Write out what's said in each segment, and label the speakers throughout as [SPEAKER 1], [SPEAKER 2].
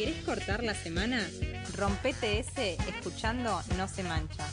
[SPEAKER 1] ¿Querés cortar la semana?
[SPEAKER 2] Rompete ese escuchando No se mancha.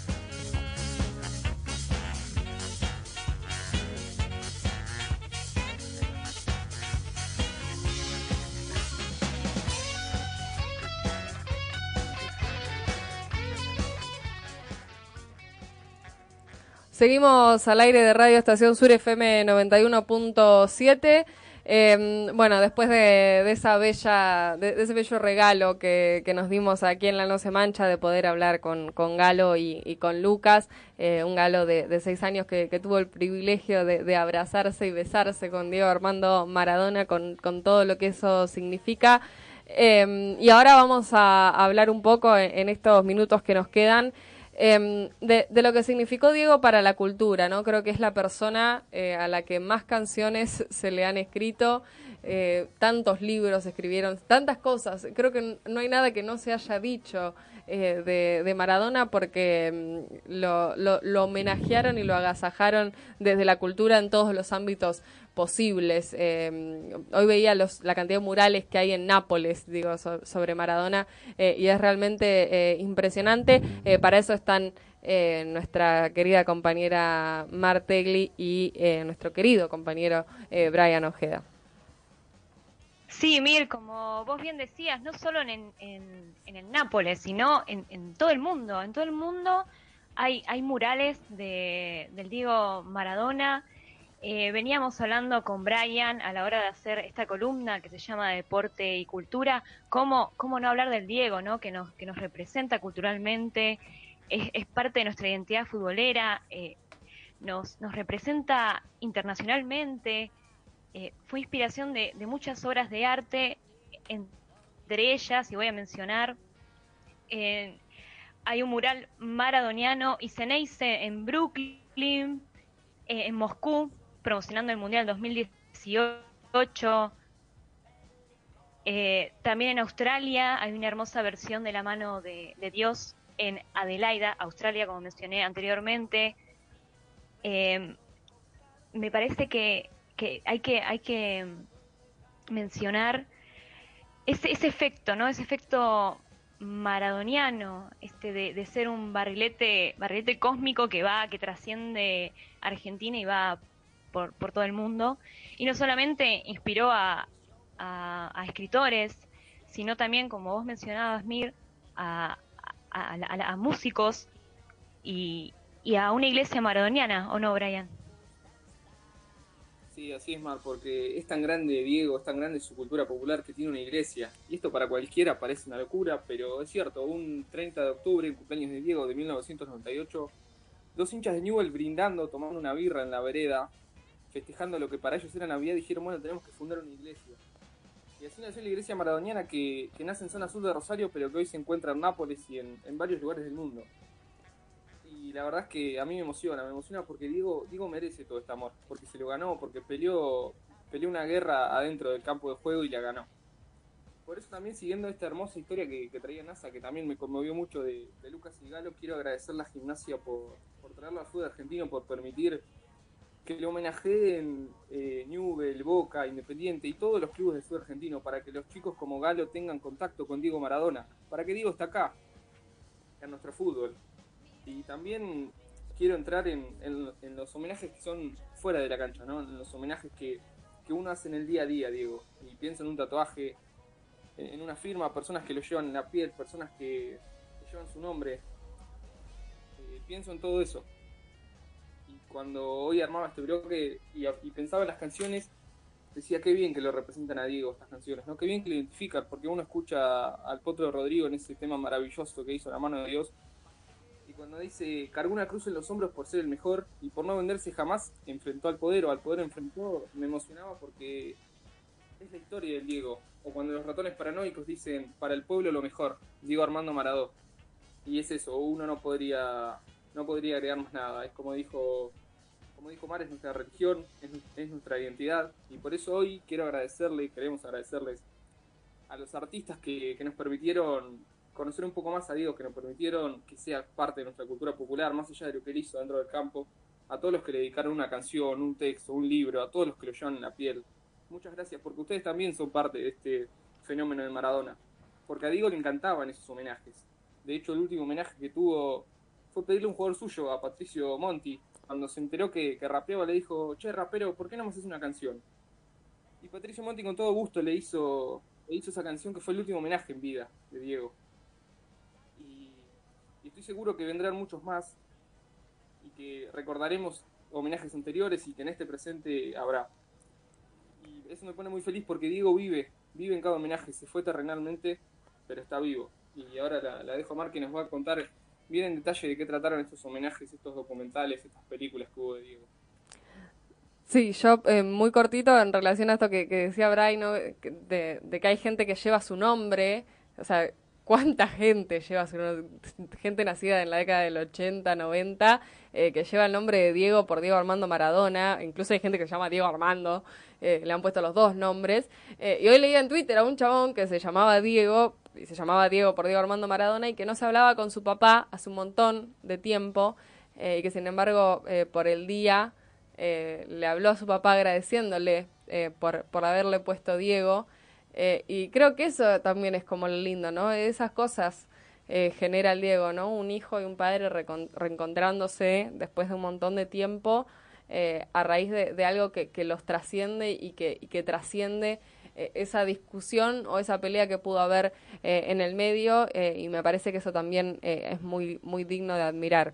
[SPEAKER 3] Seguimos al aire de Radio Estación Sur FM 91.7. Eh, bueno, después de, esa bella, de, ese bello regalo que, nos dimos aquí en La No Se Mancha de poder hablar con, Galo y, con Lucas, eh, un Galo de, seis años que, tuvo el privilegio de, abrazarse y besarse con Diego Armando Maradona, con, todo lo que eso significa. Eh, y ahora vamos a hablar un poco en estos minutos que nos quedan Em, de, lo que significó Diego para la cultura, ¿no? Creo que es la persona eh, a la que más canciones se le han escrito, eh, tantos libros escribieron, tantas cosas. Creo que no hay nada que no se haya dicho eh, de, Maradona porque mm, lo, lo, homenajearon y lo agasajaron desde la cultura en todos los ámbitos posibles. Eh, hoy veía los, la cantidad de murales que hay en Nápoles, digo, sobre Maradona, eh, y es realmente impresionante. para eso están nuestra querida compañera Martegli y nuestro querido compañero Brian Ojeda.
[SPEAKER 4] Sí, Mir, como vos bien decías, no solo en, en, el Nápoles, sino en, todo el mundo. En todo el mundo hay, hay murales de, del Diego Maradona. Eh, veníamos hablando con Brian a la hora de hacer esta columna que se llama Deporte y Cultura, cómo, cómo no hablar del Diego, ¿no? que, nos, que nos representa culturalmente, es, parte de nuestra identidad futbolera, eh, nos, nos representa internacionalmente, eh, fue inspiración de, muchas obras de arte, entre ellas, y voy a mencionar, eh, hay un mural maradoniano y Ceneice en Brooklyn, eh, en Moscú, promocionando el Mundial 2018. también en Australia hay una hermosa versión de la mano de, Dios en Adelaida, Australia, como mencioné anteriormente. me parece que que hay que, hay que mencionar ese, ese efecto, ¿no? Ese efecto maradoniano, este de, de, ser un barrilete, barrilete cósmico que va, que trasciende Argentina y va por, por todo el mundo. Y no solamente inspiró a, a, escritores, sino también, como vos mencionabas, Mir, a, a, músicos y, y a una iglesia maradoniana, ¿o no, Brian?
[SPEAKER 5] Sí, así es, Mar, porque es tan grande Diego, es tan grande su cultura popular que tiene una iglesia. Y esto para cualquiera parece una locura, pero es cierto, un 30 de octubre, cumpleaños de Diego de 1998, dos hinchas de Newell brindando, tomando una birra en la vereda, festejando lo que para ellos era Navidad, dijeron, bueno, tenemos que fundar una iglesia. Y así nació la iglesia maradoniana que, nace en zona sur de Rosario, pero que hoy se encuentra en Nápoles y en, en varios lugares del mundo la verdad es que a mí me emociona, me emociona porque Diego, Diego merece todo este amor, porque se lo ganó, porque peleó, peleó una guerra adentro del campo de juego y la ganó. Por eso también siguiendo esta hermosa historia que, traía NASA, que también me conmovió mucho de, Lucas y Galo, quiero agradecer a la gimnasia por, por traerlo al fútbol argentino, por permitir que le homenajeen eh, Newell, Boca, Independiente y todos los clubes de fútbol argentino para que los chicos como Galo tengan contacto con Diego Maradona, para que Diego está acá, en nuestro fútbol. Y también quiero entrar en, los homenajes que son fuera de la cancha, ¿no? En los homenajes que, uno hace en el día a día, Diego. Y pienso en un tatuaje, en una firma, personas que lo llevan en la piel, personas que, llevan su nombre. Eh, pienso en todo eso. Y cuando hoy armaba este bloque y, y, pensaba en las canciones, decía qué bien que lo representan a Diego estas canciones, ¿no? Qué bien que lo identifican, porque uno escucha al Potro Rodrigo en ese tema maravilloso que hizo La mano de Dios cuando dice cargó una cruz en los hombros por ser el mejor y por no venderse jamás enfrentó al poder o al poder enfrentó, me emocionaba porque es la historia del Diego. O cuando los ratones paranoicos dicen para el pueblo lo mejor, Diego Armando Maradó. Y es eso, uno no podría no podría agregar más nada. Es como dijo como dijo Mar, es nuestra religión, es, nuestra identidad. Y por eso hoy quiero agradecerle queremos agradecerles a los artistas que, que nos permitieron conocer un poco más a Diego, que nos permitieron que sea parte de nuestra cultura popular, más allá de lo que él hizo dentro del campo, a todos los que le dedicaron una canción, un texto, un libro, a todos los que lo llevan en la piel. Muchas gracias, porque ustedes también son parte de este fenómeno de Maradona. porque a Diego le encantaban esos homenajes. De hecho, el último homenaje que tuvo fue pedirle un jugador suyo, a Patricio Monti, cuando se enteró que, que rapeaba, le dijo, che, rapero, ¿por qué no me haces una canción? Y Patricio Monti con todo gusto le hizo, le hizo esa canción que fue el último homenaje en vida de Diego. Estoy seguro que vendrán muchos más y que recordaremos homenajes anteriores y que en este presente habrá. Y eso me pone muy feliz porque Diego vive, vive en cada homenaje, se fue terrenalmente, pero está vivo. Y ahora la, dejo a Mar que nos va a contar bien en detalle de qué trataron estos homenajes, estos documentales, estas películas que hubo de Diego.
[SPEAKER 3] Sí, yo eh, muy cortito en relación a esto que, que decía Brian, ¿no? de, de, que hay gente que lleva su nombre, o sea, ¿cuánta gente lleva? Gente nacida en la década del 80, 90, eh, que lleva el nombre de Diego por Diego Armando Maradona, incluso hay gente que se llama Diego Armando, eh, le han puesto los dos nombres, eh, y hoy leía en Twitter a un chabón que se llamaba Diego, y se llamaba Diego por Diego Armando Maradona, y que no se hablaba con su papá hace un montón de tiempo, y que sin embargo por el día le habló a su papá agradeciéndole por, por haberle puesto Diego. Eh, y creo que eso también es como lo lindo, ¿no? Esas cosas genera el Diego, ¿no? Un hijo y un padre reencontrándose después de un montón de tiempo a raíz de, algo que, los trasciende y que, y que trasciende esa discusión o esa pelea que pudo haber en el medio y me parece que eso también es muy, muy digno de admirar.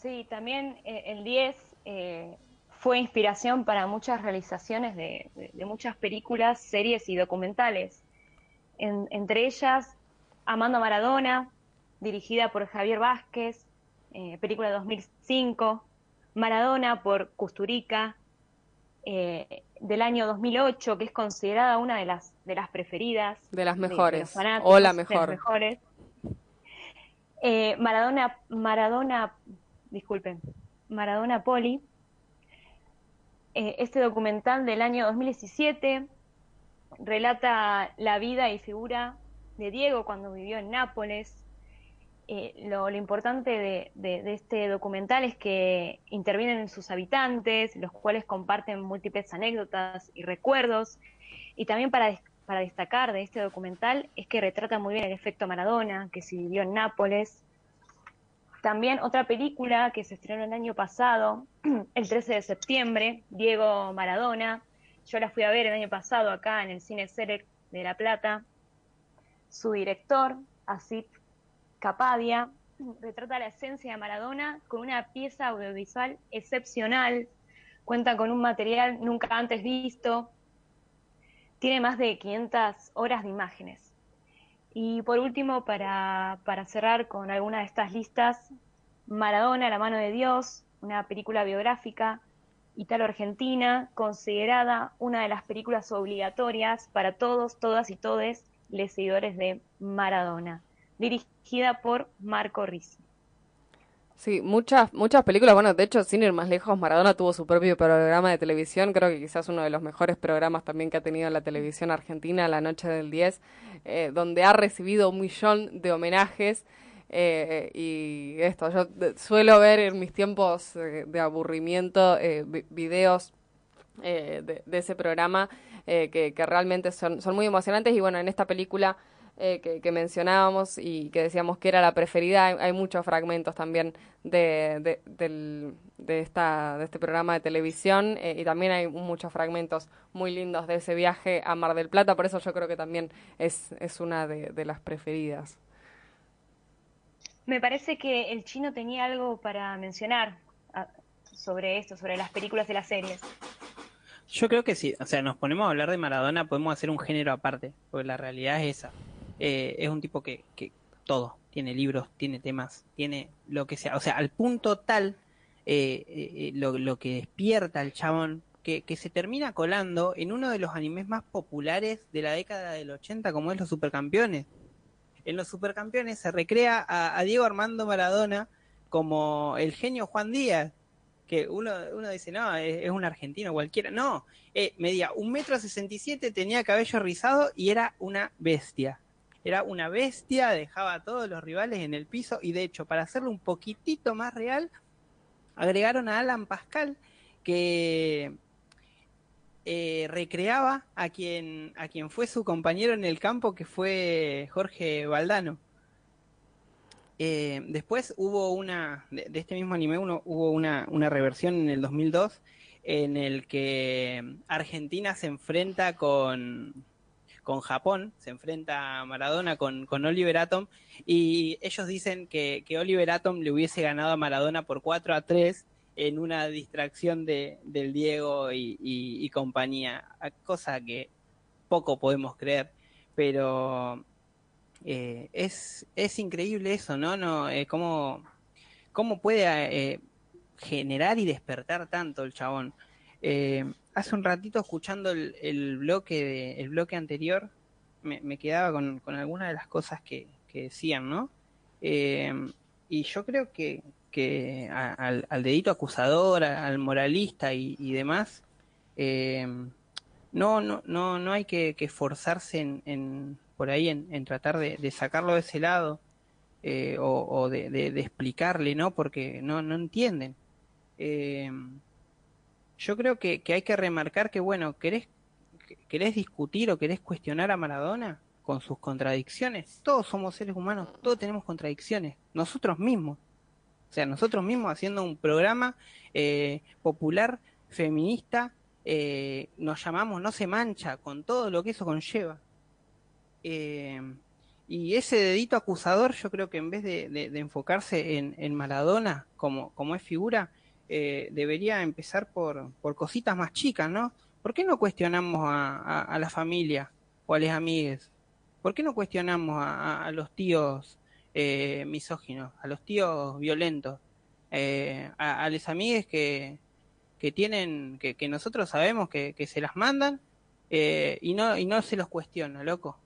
[SPEAKER 4] Sí, también eh, el 10 eh, fue inspiración para muchas realizaciones de, de, de muchas películas, series y documentales. En, entre ellas, Amando Maradona, dirigida por Javier Vázquez, eh, película de 2005, Maradona por Custurica, eh, del año 2008, que es considerada una de las, de las preferidas.
[SPEAKER 3] De las mejores, de, de o la mejor.
[SPEAKER 4] De las mejores. Eh, Maradona, Maradona disculpen, Maradona Poli, eh, este documental del año 2017 relata la vida y figura de Diego cuando vivió en Nápoles. Eh, lo, importante de, este documental es que intervienen sus habitantes, los cuales comparten múltiples anécdotas y recuerdos. Y también para, para destacar de este documental es que retrata muy bien el efecto Maradona, que se vivió en Nápoles, también otra película que se estrenó el año pasado, el 13 de septiembre, Diego Maradona. Yo la fui a ver el año pasado acá en el Cine Select de La Plata. Su director, Asif Capadia, retrata la esencia de Maradona con una pieza audiovisual excepcional. Cuenta con un material nunca antes visto. Tiene más de 500 horas de imágenes. Y por último, para, para cerrar con alguna de estas listas, Maradona, La mano de Dios, una película biográfica italo-argentina, considerada una de las películas obligatorias para todos, todas y todes los seguidores de Maradona, dirigida por Marco Risi.
[SPEAKER 3] Sí, muchas, muchas películas, bueno, de hecho, sin ir más lejos, Maradona tuvo su propio programa de televisión, creo que quizás uno de los mejores programas también que ha tenido la televisión argentina, La Noche del 10, eh, donde ha recibido un millón de homenajes. Eh, y esto, yo suelo ver en mis tiempos eh, de aburrimiento videos de, de, ese programa que, que, realmente son, son muy emocionantes y bueno, en esta película eh, que, que, mencionábamos y que decíamos que era la preferida. Hay, hay muchos fragmentos también de, de, del, de, esta, de este programa de televisión eh, y también hay muchos fragmentos muy lindos de ese viaje a Mar del Plata, por eso yo creo que también es, es una de, de las preferidas.
[SPEAKER 4] Me parece que el chino tenía algo para mencionar ah, sobre esto, sobre las películas y las series.
[SPEAKER 1] Yo creo que sí, o sea, nos ponemos a hablar de Maradona, podemos hacer un género aparte, porque la realidad es esa eh, es un tipo que, que todo, tiene libros, tiene temas, tiene lo que sea, o sea, al punto tal eh, eh, lo, lo, que despierta el chabón que, que, se termina colando en uno de los animes más populares de la década del 80 como es Los Supercampeones. En Los Supercampeones se recrea a, Diego Armando Maradona como el genio Juan Díaz, que uno, uno dice, no, es, es un argentino cualquiera. No, eh, medía un metro sesenta y siete, tenía cabello rizado y era una bestia era una bestia, dejaba a todos los rivales en el piso y de hecho, para hacerlo un poquitito más real, agregaron a Alan Pascal que eh, recreaba a quien, a quien fue su compañero en el campo, que fue Jorge Valdano. Eh, después hubo una, de, de, este mismo anime, uno, hubo una, una reversión en el 2002 en el que Argentina se enfrenta con, con Japón, se enfrenta a Maradona con, Oliver Atom y ellos dicen que, Oliver Atom le hubiese ganado a Maradona por 4 a 3 en una distracción de, del Diego y compañía, cosa que poco podemos creer, pero eh, es, es increíble eso, ¿no? no eh, ¿cómo, ¿Cómo puede eh, generar y despertar tanto el chabón? Eh, hace un ratito escuchando el, bloque de, el bloque anterior, me, quedaba con, algunas de las cosas que, decían, ¿no? Eh, y yo creo que, que al, dedito acusador, al moralista y, demás, eh, no, no, no, no hay que, que esforzarse en, en, por ahí en, tratar de, sacarlo de ese lado eh, o, o de, de, de, explicarle, ¿no? Porque no, no entienden. Yo creo que, hay que remarcar que, bueno, ¿querés, ¿querés discutir o querés cuestionar a Maradona con sus contradicciones? Todos somos seres humanos, todos tenemos contradicciones, nosotros mismos. O sea, nosotros mismos haciendo un programa eh, popular, feminista, eh, nos llamamos No se mancha, con todo lo que eso conlleva. Eh, y ese dedito acusador, yo creo que en vez de enfocarse en, en, Maradona como, como es figura, eh, debería empezar por, por cositas más chicas, ¿no? ¿Por qué no cuestionamos a, a, la familia o a las amigues? ¿Por qué no cuestionamos a, a los tíos eh, misóginos, a los tíos violentos, eh, a, a las amigues que, que tienen, que, que nosotros sabemos que, que se las mandan eh, y, no, y no se los cuestiona, loco?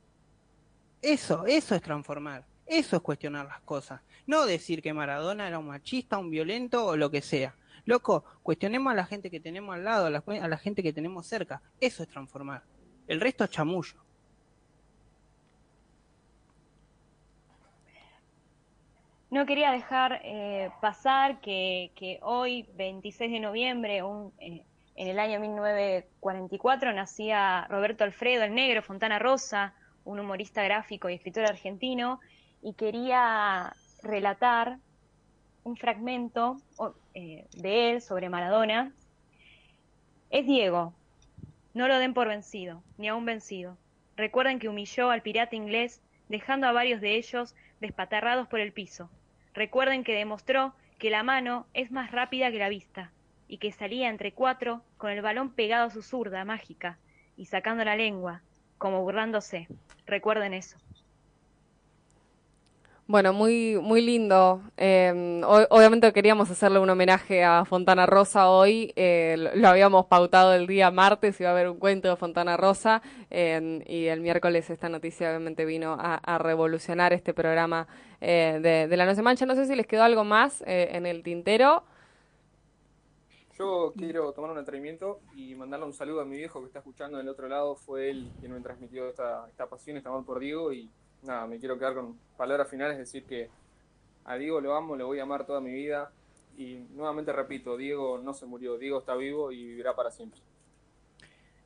[SPEAKER 1] Eso, eso es transformar, eso es cuestionar las cosas. No decir que Maradona era un machista, un violento o lo que sea. Loco, cuestionemos a la gente que tenemos al lado, a la, gente que tenemos cerca. Eso es transformar. El resto es chamullo.
[SPEAKER 4] No quería dejar eh, pasar que, que, hoy, 26 de noviembre, un, eh, en el año 1944, nacía Roberto Alfredo el Negro, Fontana Rosa, un humorista gráfico y escritor argentino, y quería relatar un fragmento eh, de él sobre Maradona. Es Diego, no lo den por vencido, ni aún vencido. Recuerden que humilló al pirata inglés, dejando a varios de ellos despatarrados por el piso. Recuerden que demostró que la mano es más rápida que la vista, y que salía entre cuatro con el balón pegado a su zurda mágica, y sacando la lengua, como burlándose. Recuerden eso.
[SPEAKER 3] Bueno, muy, muy lindo. Eh, obviamente queríamos hacerle un homenaje a Fontana Rosa hoy. Eh, lo habíamos pautado el día martes, iba a haber un cuento de Fontana Rosa. Eh, y el miércoles esta noticia obviamente vino a, revolucionar este programa eh, de, La No Se Mancha. No sé si les quedó algo más eh, en el tintero.
[SPEAKER 5] Yo quiero tomar un atrevimiento y mandarle un saludo a mi viejo que está escuchando del otro lado. Fue él quien me transmitió esta, esta pasión, este amor por Diego y nada, me quiero quedar con palabras finales, decir que a Diego lo amo, lo voy a amar toda mi vida y nuevamente repito, Diego no se murió, Diego está vivo y vivirá para siempre.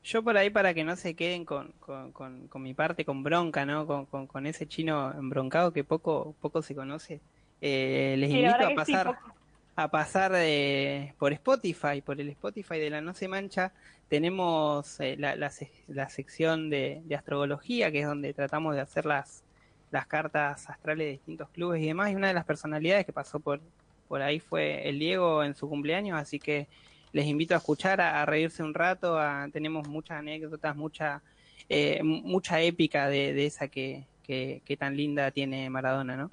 [SPEAKER 1] Yo por ahí para que no se queden con, con, con, con mi parte, con bronca, ¿no? Con, con, ese chino embroncado que poco, poco se conoce, eh, les sí, invito a pasar, sí, a pasar de, por Spotify, por el Spotify de la No Se Mancha, tenemos eh, la, la, la, sección de, de astrología, que es donde tratamos de hacer las, las cartas astrales de distintos clubes y demás, y una de las personalidades que pasó por, por ahí fue el Diego en su cumpleaños, así que les invito a escuchar, a, reírse un rato, tenemos muchas anécdotas, mucha, eh, mucha épica de, de esa que, que, que, tan linda tiene Maradona, ¿no?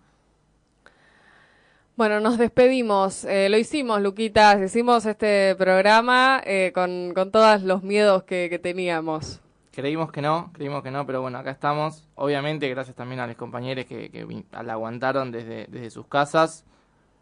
[SPEAKER 3] Bueno, nos despedimos. Eh, lo hicimos, Luquitas. Hicimos este programa eh, con, con todos los miedos que, que teníamos.
[SPEAKER 6] Creímos que no, creímos que no, pero bueno, acá estamos. Obviamente, gracias también a los compañeros que, que la aguantaron desde, desde sus casas.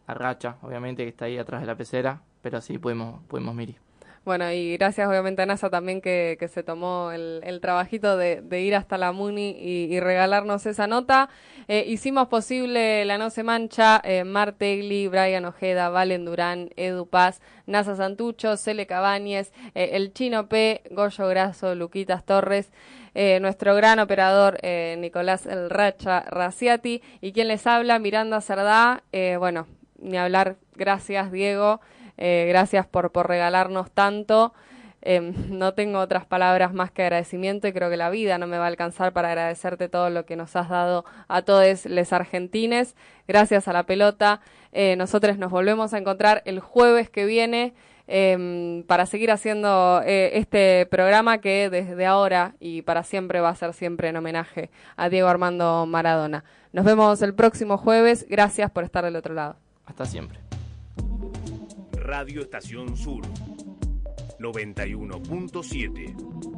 [SPEAKER 6] A Racha, obviamente, que está ahí atrás de la pecera, pero sí pudimos, pudimos mirar.
[SPEAKER 3] Bueno, y gracias obviamente a NASA también que, que se tomó el, el trabajito de, de, ir hasta la MUNI y, regalarnos esa nota. Eh, hicimos posible La No Se Mancha, eh, Mar Tegli, Brian Ojeda, Valen Durán, Edu Paz, NASA Santucho, Cele Cabañez, eh, El Chino P, Goyo Graso, Luquitas Torres, eh, nuestro gran operador eh, Nicolás El Racha Raciati y quien les habla, Miranda Cerdá. Eh, bueno, ni hablar, gracias Diego. Eh, gracias por, por regalarnos tanto. Eh, no tengo otras palabras más que agradecimiento y creo que la vida no me va a alcanzar para agradecerte todo lo que nos has dado a todos los argentines. Gracias a la pelota. Eh, nosotros nos volvemos a encontrar el jueves que viene eh, para seguir haciendo eh, este programa que desde ahora y para siempre va a ser siempre en homenaje a Diego Armando Maradona. Nos vemos el próximo jueves. Gracias por estar del otro lado.
[SPEAKER 6] Hasta siempre.
[SPEAKER 7] Radio Estación Sur 91.7